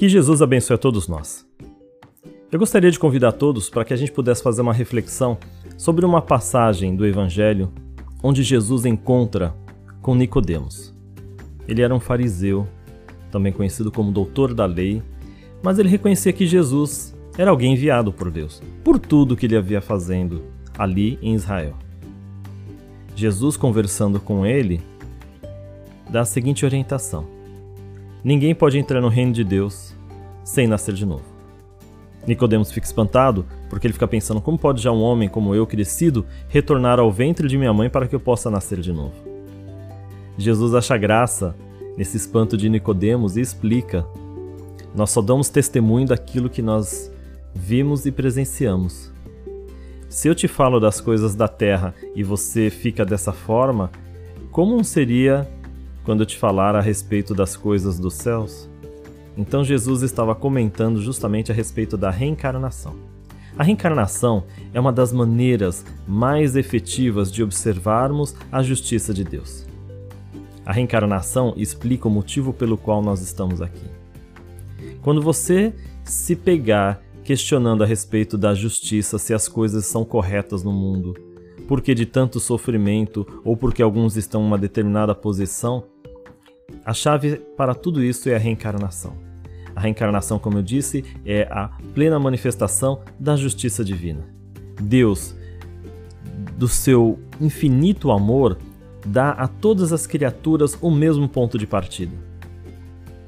Que Jesus abençoe a todos nós. Eu gostaria de convidar todos para que a gente pudesse fazer uma reflexão sobre uma passagem do Evangelho onde Jesus encontra com Nicodemos. Ele era um fariseu, também conhecido como doutor da lei, mas ele reconhecia que Jesus era alguém enviado por Deus, por tudo que ele havia fazendo ali em Israel. Jesus conversando com ele dá a seguinte orientação: Ninguém pode entrar no reino de Deus sem nascer de novo. Nicodemos fica espantado, porque ele fica pensando como pode já um homem como eu, crescido, retornar ao ventre de minha mãe para que eu possa nascer de novo. Jesus acha graça nesse espanto de Nicodemos e explica: Nós só damos testemunho daquilo que nós vimos e presenciamos. Se eu te falo das coisas da terra e você fica dessa forma, como seria quando eu te falar a respeito das coisas dos céus? Então Jesus estava comentando justamente a respeito da reencarnação. A reencarnação é uma das maneiras mais efetivas de observarmos a justiça de Deus. A reencarnação explica o motivo pelo qual nós estamos aqui. Quando você se pegar questionando a respeito da justiça, se as coisas são corretas no mundo, porque de tanto sofrimento ou porque alguns estão em uma determinada posição, a chave para tudo isso é a reencarnação. A reencarnação, como eu disse, é a plena manifestação da justiça divina. Deus, do seu infinito amor, dá a todas as criaturas o mesmo ponto de partida.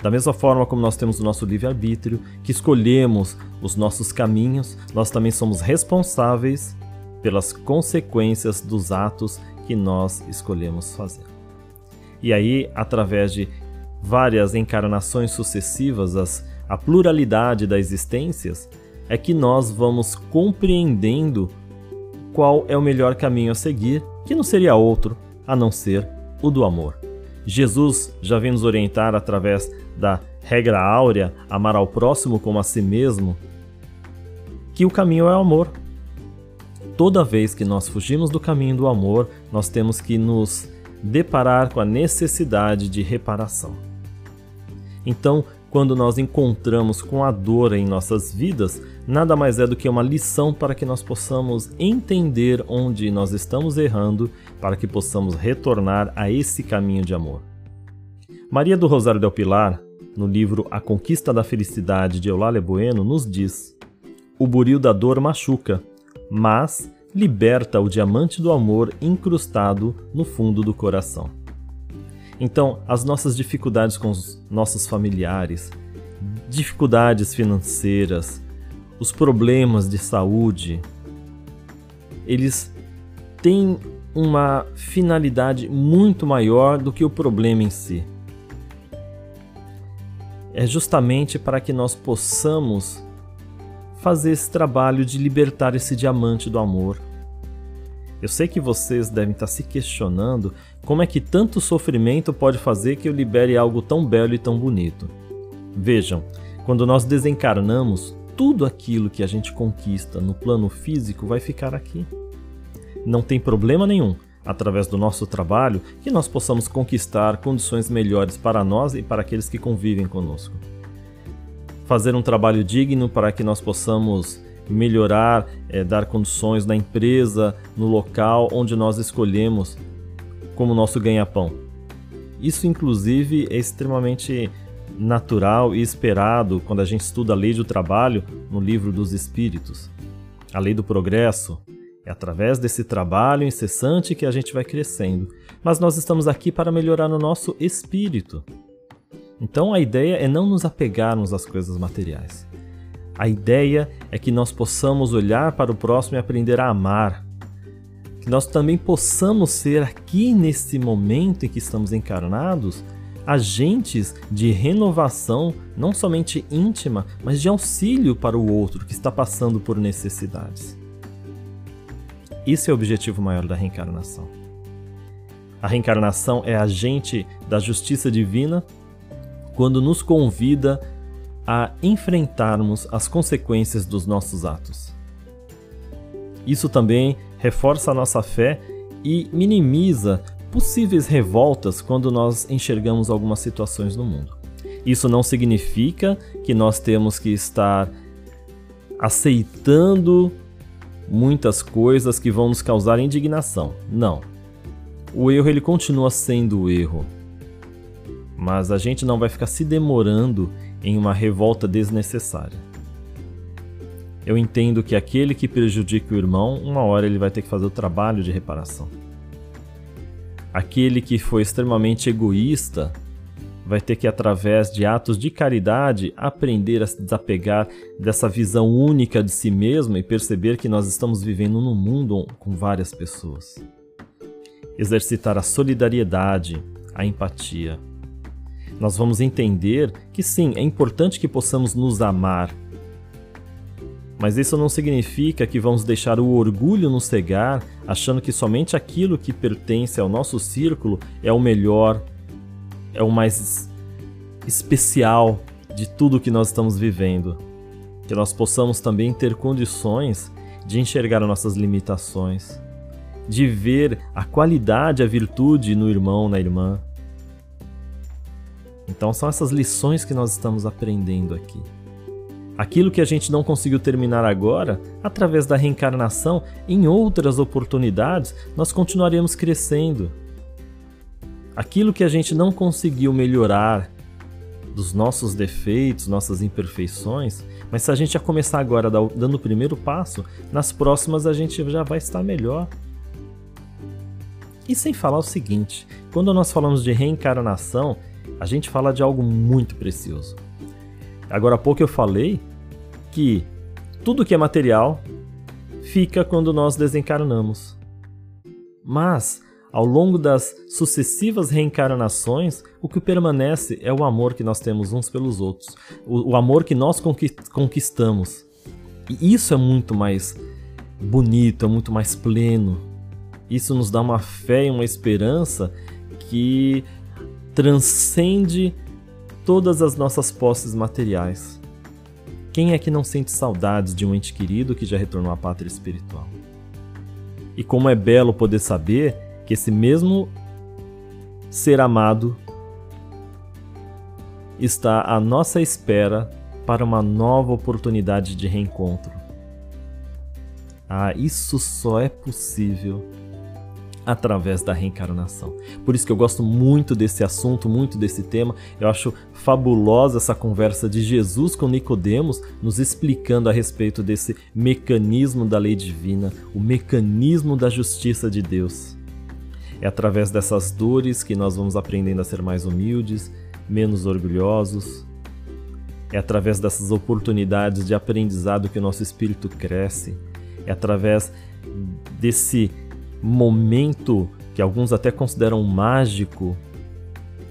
Da mesma forma como nós temos o nosso livre-arbítrio, que escolhemos os nossos caminhos, nós também somos responsáveis pelas consequências dos atos que nós escolhemos fazer. E aí, através de várias encarnações sucessivas, as, a pluralidade das existências, é que nós vamos compreendendo qual é o melhor caminho a seguir, que não seria outro a não ser o do amor. Jesus já vem nos orientar através da regra áurea, amar ao próximo como a si mesmo, que o caminho é o amor. Toda vez que nós fugimos do caminho do amor, nós temos que nos deparar com a necessidade de reparação. Então, quando nós encontramos com a dor em nossas vidas, nada mais é do que uma lição para que nós possamos entender onde nós estamos errando, para que possamos retornar a esse caminho de amor. Maria do Rosário del Pilar, no livro A Conquista da Felicidade de Eulália Bueno, nos diz: O buril da dor machuca, mas liberta o diamante do amor incrustado no fundo do coração. Então, as nossas dificuldades com os nossos familiares, dificuldades financeiras, os problemas de saúde, eles têm uma finalidade muito maior do que o problema em si. É justamente para que nós possamos fazer esse trabalho de libertar esse diamante do amor. Eu sei que vocês devem estar se questionando como é que tanto sofrimento pode fazer que eu libere algo tão belo e tão bonito. Vejam, quando nós desencarnamos, tudo aquilo que a gente conquista no plano físico vai ficar aqui. Não tem problema nenhum, através do nosso trabalho, que nós possamos conquistar condições melhores para nós e para aqueles que convivem conosco fazer um trabalho digno para que nós possamos melhorar, é, dar condições na empresa, no local onde nós escolhemos como nosso ganha-pão. Isso, inclusive, é extremamente natural e esperado quando a gente estuda a lei do trabalho no livro dos Espíritos. A lei do progresso. É através desse trabalho incessante que a gente vai crescendo. Mas nós estamos aqui para melhorar no nosso espírito. Então a ideia é não nos apegarmos às coisas materiais. A ideia é que nós possamos olhar para o próximo e aprender a amar. Que nós também possamos ser aqui nesse momento em que estamos encarnados agentes de renovação, não somente íntima, mas de auxílio para o outro que está passando por necessidades. Esse é o objetivo maior da reencarnação. A reencarnação é agente da justiça divina quando nos convida a enfrentarmos as consequências dos nossos atos. Isso também reforça a nossa fé e minimiza possíveis revoltas quando nós enxergamos algumas situações no mundo. Isso não significa que nós temos que estar aceitando muitas coisas que vão nos causar indignação. Não. O erro ele continua sendo o erro. Mas a gente não vai ficar se demorando em uma revolta desnecessária. Eu entendo que aquele que prejudica o irmão, uma hora ele vai ter que fazer o trabalho de reparação. Aquele que foi extremamente egoísta vai ter que, através de atos de caridade, aprender a se desapegar dessa visão única de si mesmo e perceber que nós estamos vivendo num mundo com várias pessoas. Exercitar a solidariedade, a empatia. Nós vamos entender que sim, é importante que possamos nos amar. Mas isso não significa que vamos deixar o orgulho nos cegar, achando que somente aquilo que pertence ao nosso círculo é o melhor, é o mais especial de tudo que nós estamos vivendo. Que nós possamos também ter condições de enxergar nossas limitações, de ver a qualidade, a virtude no irmão, na irmã. Então são essas lições que nós estamos aprendendo aqui. Aquilo que a gente não conseguiu terminar agora, através da reencarnação, em outras oportunidades, nós continuaremos crescendo aquilo que a gente não conseguiu melhorar dos nossos defeitos, nossas imperfeições, mas se a gente já começar agora dando o primeiro passo, nas próximas a gente já vai estar melhor. E sem falar o seguinte: quando nós falamos de reencarnação, a gente fala de algo muito precioso. Agora há pouco eu falei que tudo que é material fica quando nós desencarnamos. Mas ao longo das sucessivas reencarnações, o que permanece é o amor que nós temos uns pelos outros, o, o amor que nós conquistamos. E isso é muito mais bonito, é muito mais pleno. Isso nos dá uma fé e uma esperança que transcende todas as nossas posses materiais. Quem é que não sente saudades de um ente querido que já retornou à pátria espiritual? E como é belo poder saber que esse mesmo ser amado está à nossa espera para uma nova oportunidade de reencontro. Ah, isso só é possível através da reencarnação. Por isso que eu gosto muito desse assunto, muito desse tema. Eu acho fabulosa essa conversa de Jesus com Nicodemos, nos explicando a respeito desse mecanismo da lei divina, o mecanismo da justiça de Deus. É através dessas dores que nós vamos aprendendo a ser mais humildes, menos orgulhosos. É através dessas oportunidades de aprendizado que o nosso espírito cresce. É através desse momento que alguns até consideram mágico,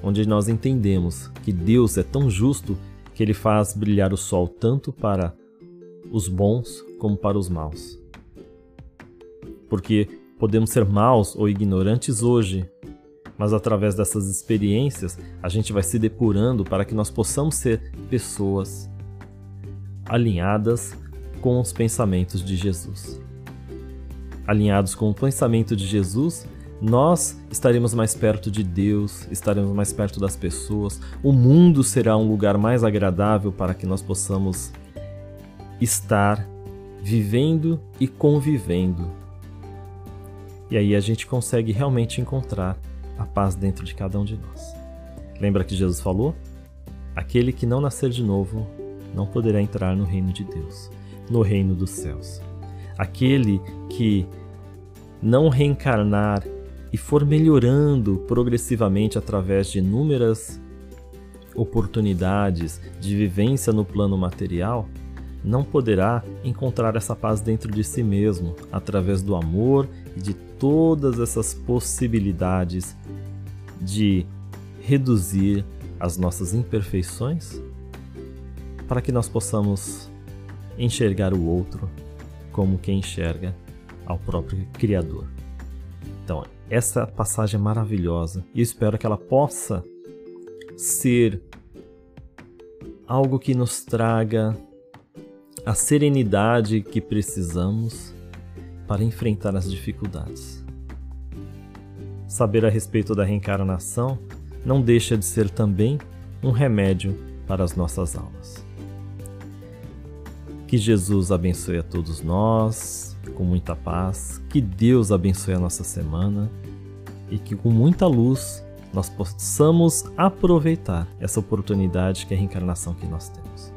onde nós entendemos que Deus é tão justo que ele faz brilhar o sol tanto para os bons como para os maus. Porque Podemos ser maus ou ignorantes hoje, mas através dessas experiências a gente vai se depurando para que nós possamos ser pessoas alinhadas com os pensamentos de Jesus. Alinhados com o pensamento de Jesus, nós estaremos mais perto de Deus, estaremos mais perto das pessoas, o mundo será um lugar mais agradável para que nós possamos estar vivendo e convivendo e aí a gente consegue realmente encontrar a paz dentro de cada um de nós. Lembra que Jesus falou? Aquele que não nascer de novo não poderá entrar no reino de Deus, no reino dos céus. Aquele que não reencarnar e for melhorando progressivamente através de inúmeras oportunidades de vivência no plano material, não poderá encontrar essa paz dentro de si mesmo através do amor e de todas essas possibilidades de reduzir as nossas imperfeições para que nós possamos enxergar o outro como quem enxerga ao próprio Criador. Então, essa passagem é maravilhosa e espero que ela possa ser algo que nos traga a serenidade que precisamos para enfrentar as dificuldades. Saber a respeito da reencarnação não deixa de ser também um remédio para as nossas almas. Que Jesus abençoe a todos nós com muita paz, que Deus abençoe a nossa semana e que com muita luz nós possamos aproveitar essa oportunidade que é a reencarnação que nós temos.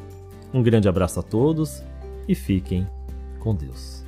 Um grande abraço a todos e fiquem com Deus.